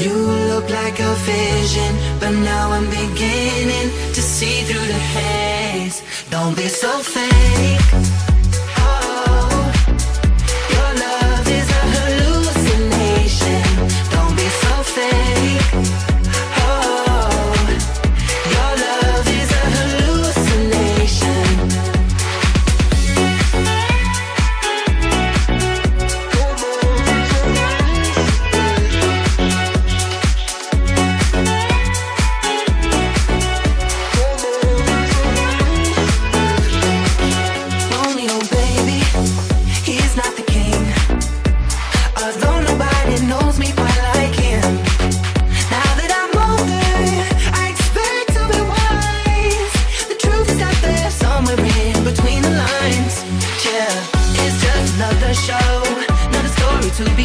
You look like a vision, but now I'm beginning to see through the haze. Don't be so fake. Oh, your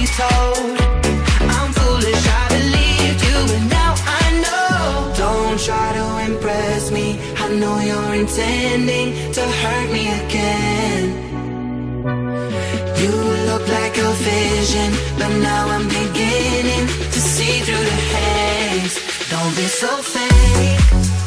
I'm foolish, I believed you, now I know. Don't try to impress me. I know you're intending to hurt me again. You look like a vision, but now I'm beginning to see through the haze. Don't be so fake.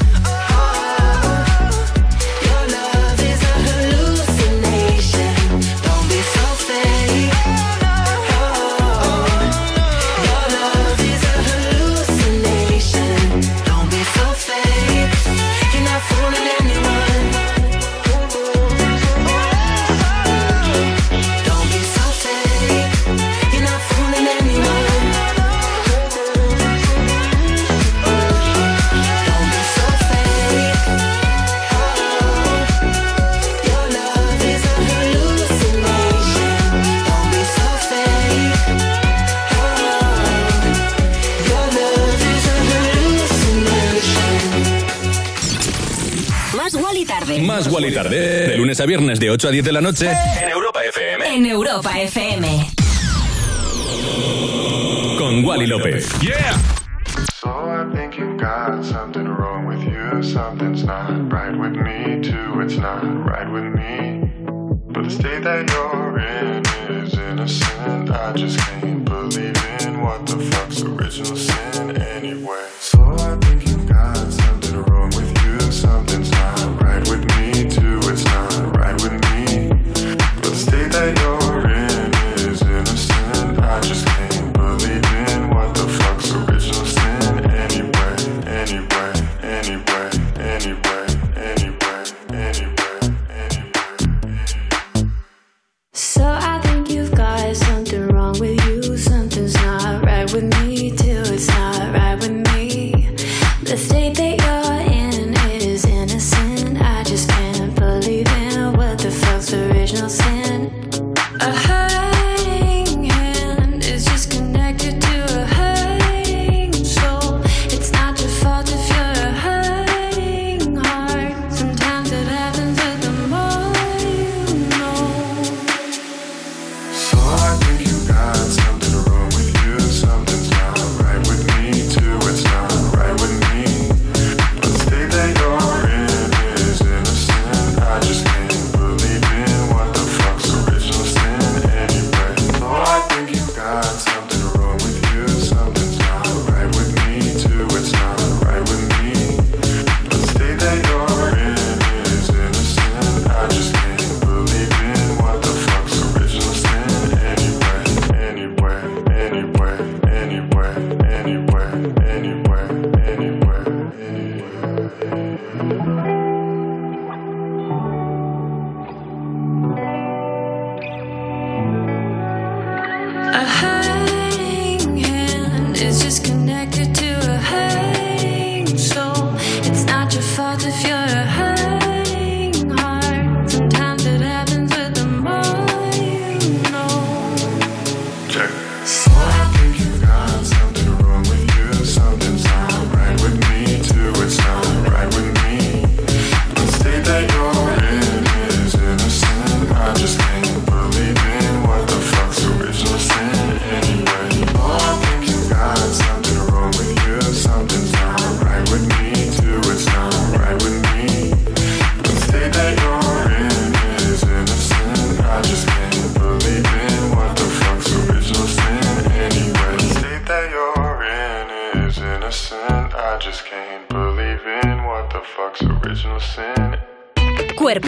Más Wally tarde. De lunes a viernes de 8 a 10 de la noche. En Europa FM. En Europa FM. Con Wally López. Yeah. So I think you've got something wrong with you. Something's not right with me, too. It's not right with me. But the state that you're in is innocent. I just can't believe in what the fuck's original sin anyway.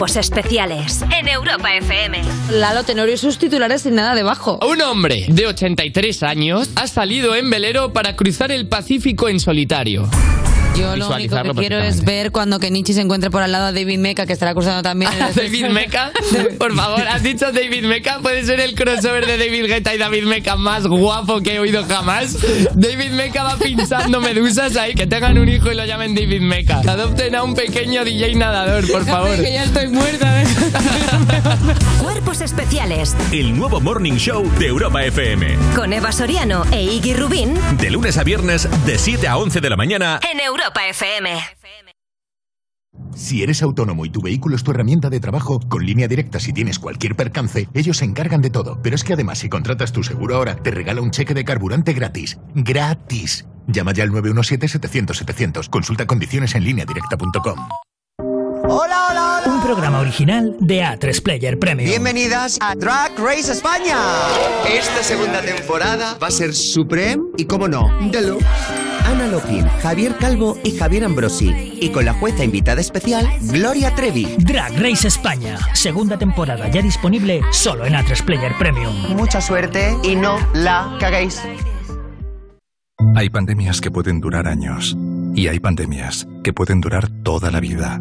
Cuerpos especiales en Europa FM. Lalo Tenorio y sus titulares sin nada debajo. Un hombre de 83 años ha salido en velero para cruzar el Pacífico en solitario. Yo lo único que quiero es ver cuando Kenichi se encuentre por al lado a David Meca, que estará cruzando también. el- David Meca, por favor, has dicho David Meca, puede ser el crossover de David Guetta y David Meca más guapo que he oído jamás. David Meca va pinchando medusas ahí, que tengan un hijo y lo llamen David Meca. Adopten a un pequeño DJ nadador, por favor. que ya estoy muerta. ¿eh? Cuerpos especiales El nuevo Morning Show de Europa FM. con Eva Soriano e Iggy Rubín De lunes a viernes, de 7 a 11 de la mañana. en Europa FM. Si eres autónomo y tu vehículo es tu herramienta de trabajo, con línea directa si tienes cualquier percance, ellos se encargan de todo. Pero es que además si contratas tu seguro ahora, te regala un cheque de carburante gratis. ¡Gratis! Llama ya al 917-700-700. Consulta condiciones en línea directa.com. Hola, hola, Un programa original de A3 Player Premium. Bienvenidas a Drag Race España. Esta segunda temporada va a ser Supreme y, como no, Deluxe. Ana Lopin, Javier Calvo y Javier Ambrosi. Y con la jueza invitada especial, Gloria Trevi. Drag Race España, segunda temporada ya disponible solo en A3 Player Premium. Mucha suerte y no la caguéis. Hay pandemias que pueden durar años y hay pandemias que pueden durar toda la vida.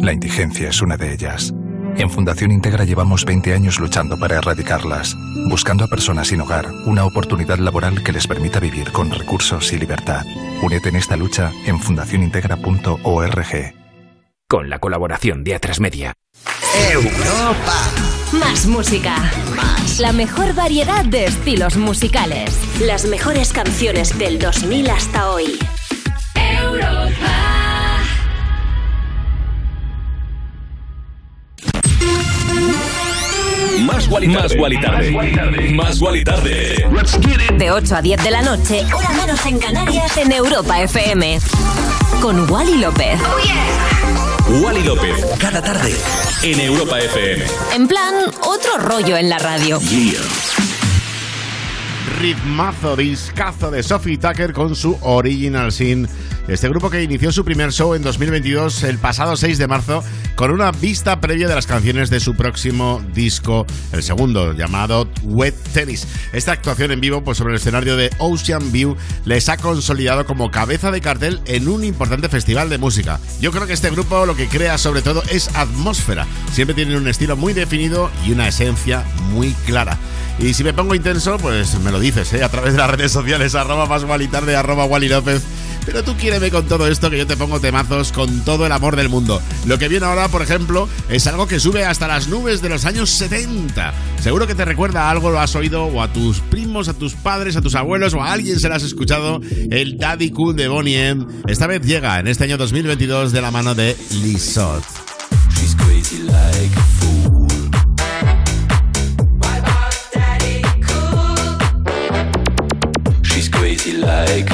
La indigencia es una de ellas. En Fundación Integra llevamos 20 años luchando para erradicarlas, buscando a personas sin hogar una oportunidad laboral que les permita vivir con recursos y libertad. Únete en esta lucha en fundacionintegra.org. Con la colaboración de A3 Media. Europa. Más música. La mejor variedad de estilos musicales. Las mejores canciones del 2000 hasta hoy. Más Guali Más Guali Tarde. Más Guali Tarde. De 8 a 10 de la noche, hora menos en Canarias, en Europa FM. Con Wally López. Wally López. Cada tarde. En Europa FM. En plan, otro rollo en la radio. Ritmazo, discazo de Sophie Tucker con su Original Sin. Este grupo que inició su primer show en 2022, el pasado 6 de marzo, con una vista previa de las canciones de su próximo disco, el segundo, llamado Wet Tennis. Esta actuación en vivo pues, sobre el escenario de Ocean View les ha consolidado como cabeza de cartel en un importante festival de música. Yo creo que este grupo lo que crea sobre todo es atmósfera. Siempre tienen un estilo muy definido y una esencia muy clara. Y si me pongo intenso, pues me lo dices, ¿eh? a través de las redes sociales, arroba más tarde, arroba Wally López. Pero tú quiéreme con todo esto que yo te pongo temazos con todo el amor del mundo. Lo que viene ahora, por ejemplo, es algo que sube hasta las nubes de los años 70. Seguro que te recuerda a algo, lo has oído, o a tus primos, a tus padres, a tus abuelos, o a alguien se lo has escuchado. El Daddy Cool de Bonnie M. Esta vez llega en este año 2022 de la mano de Lizot. She's crazy like a fool. She's crazy like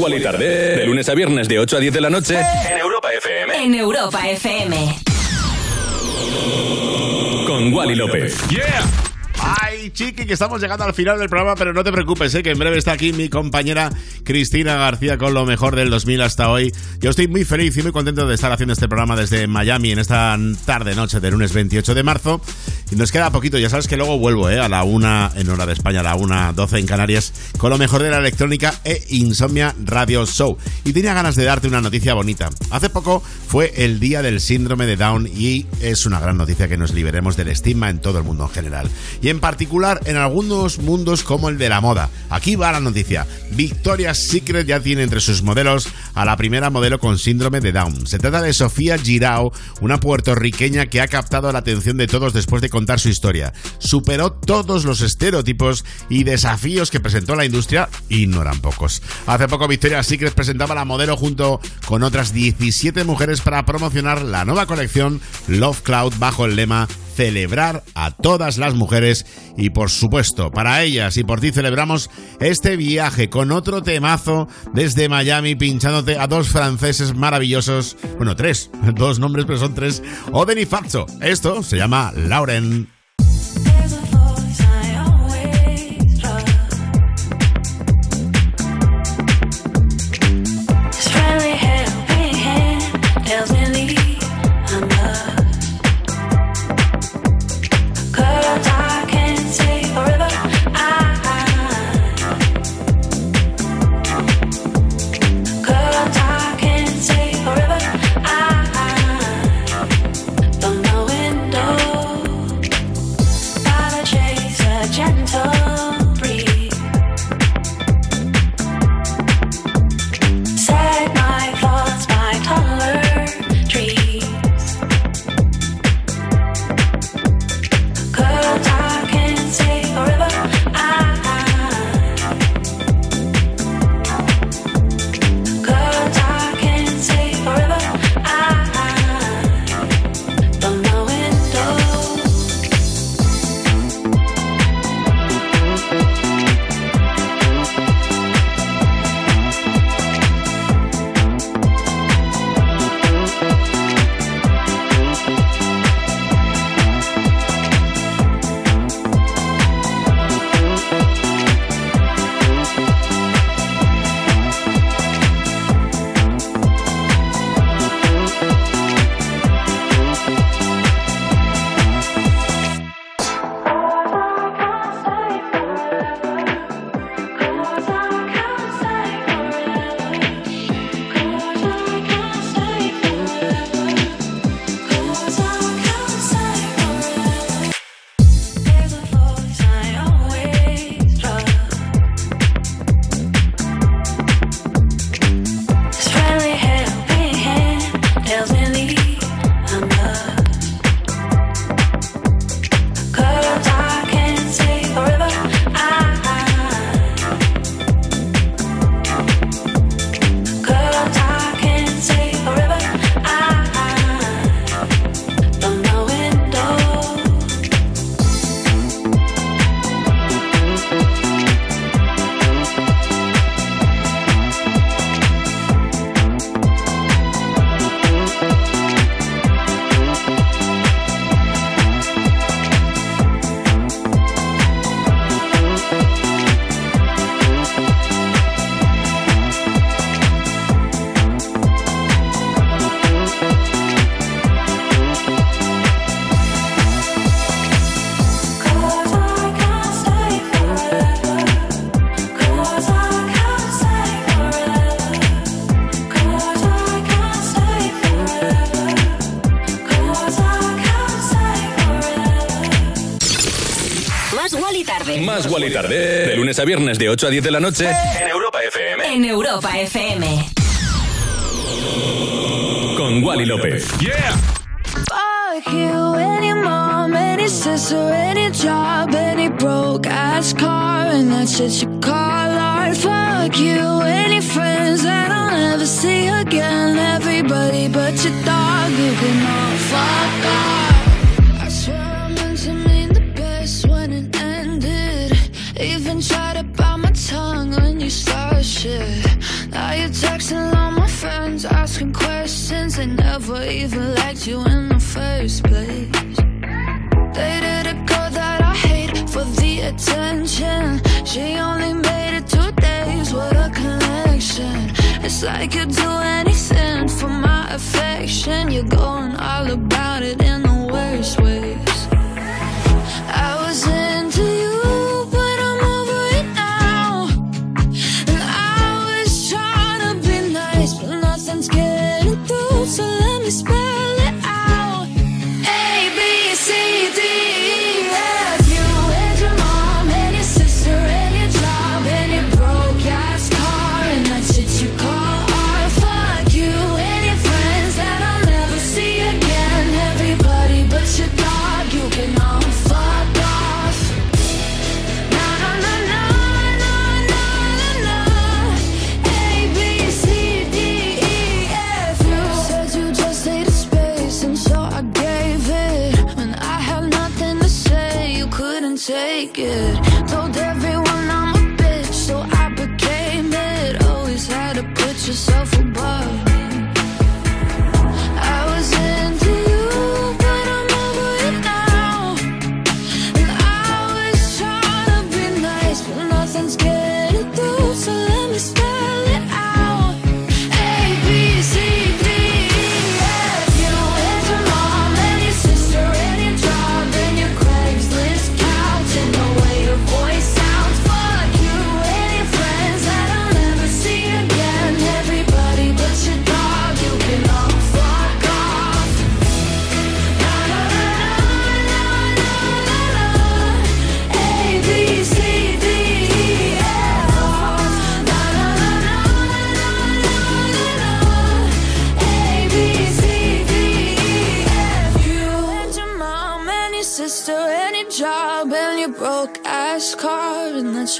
Wally Tarde. De lunes a viernes de 8 a 10 de la noche. En Europa FM. En Europa FM. Con Wally López. ¡Yeah! Ay, chiqui, que estamos llegando al final del programa, pero no te preocupes, ¿eh? que en breve está aquí mi compañera Cristina García con lo mejor del 2000 hasta hoy. Yo estoy muy feliz y muy contento de estar haciendo este programa desde Miami en esta tarde-noche de lunes 28 de marzo. Y nos queda poquito, ya sabes que luego vuelvo ¿eh? a la una en hora de España, a la una 12 en Canarias, con lo mejor de la electrónica e Insomnia Radio Show. Y tenía ganas de darte una noticia bonita. Hace poco fue el día del síndrome de Down y es una gran noticia que nos liberemos del estigma en todo el mundo en general. Y en particular en algunos mundos como el de la moda. Aquí va la noticia. Victoria's Secret ya tiene entre sus modelos a la primera modelo con síndrome de Down. Se trata de Sofía Girao, una puertorriqueña que ha captado la atención de todos después de contar su historia. Superó todos los estereotipos y desafíos que presentó la industria y no eran pocos. Hace poco Victoria's Secret presentaba la modelo junto con otras 17 mujeres para promocionar la nueva colección Love Cloud bajo el lema celebrar a todas las mujeres y por supuesto para ellas y por ti celebramos este viaje con otro temazo desde Miami pinchándote a dos franceses maravillosos, bueno tres, dos nombres pero son tres, Oden y Fatso. Esto se llama Lauren. Tarde. De lunes a viernes de 8 a 10 de la noche. En Europa FM. En Europa FM. Con Wally López. Yeah. Fuck you, any mom, any sister, any job, any broke ass car, and that shit you call art. Fuck you, any friends that I'll never see again. Everybody but your dog, you can all fuck off. Even liked you in the first place. Dated a girl that I hate for the attention. She only made it two days. What a connection. It's like you'd do anything for my affection. You're going all about it in the worst ways.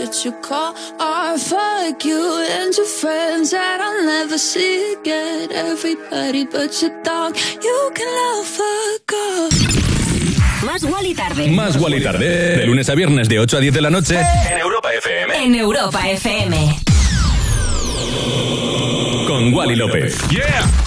Shit you call. Fuck you and your friends that I'll never see again. Everybody but your dog, you can all fuck off. Más Wally tarde. Más Wally tarde. De lunes a viernes de 8 a 10 de la noche. En Europa FM. En Europa FM. Con Wally López. ¡Yeah!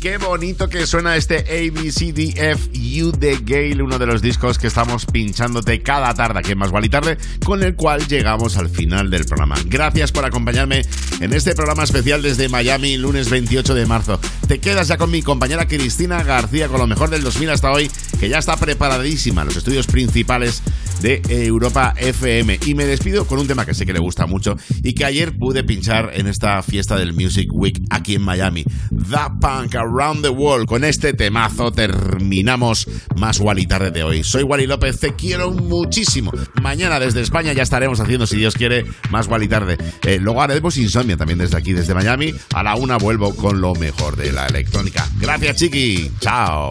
Qué bonito que suena este ABCDF You de Gale, uno de los discos que estamos pinchándote cada tarde aquí en Más Wally Tarde, con el cual llegamos al final del programa. Gracias por acompañarme en este programa especial desde Miami, lunes 28 de marzo. Te quedas ya con mi compañera Cristina García con lo mejor del 2000 hasta hoy, que ya está preparadísima en los estudios principales de Europa FM. Y me despido con un tema que sé que le gusta mucho y que ayer pude pinchar en esta fiesta del Music Week aquí en Miami. The Punk Around the World. Con este temazo terminamos más Wally tarde de hoy. Soy Wally López, te quiero muchísimo. Mañana desde España ya estaremos haciendo, si Dios quiere, más Wally tarde. Eh, luego haremos Insomnia también desde aquí, desde Miami. A la una vuelvo con lo mejor de la electrónica. Gracias, chiqui. Chao.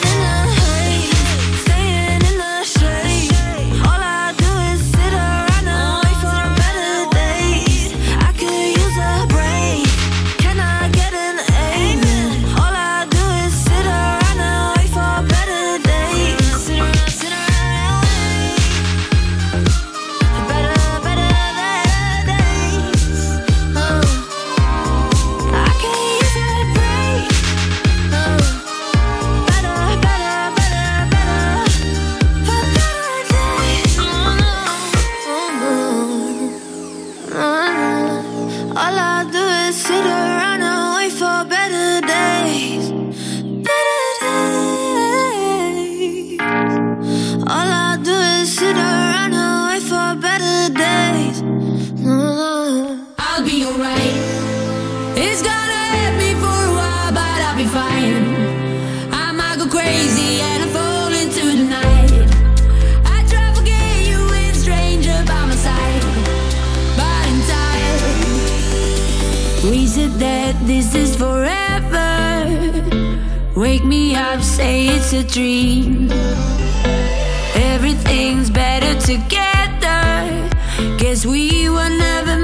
love, say it's a dream. Everything's better together. Guess we were never.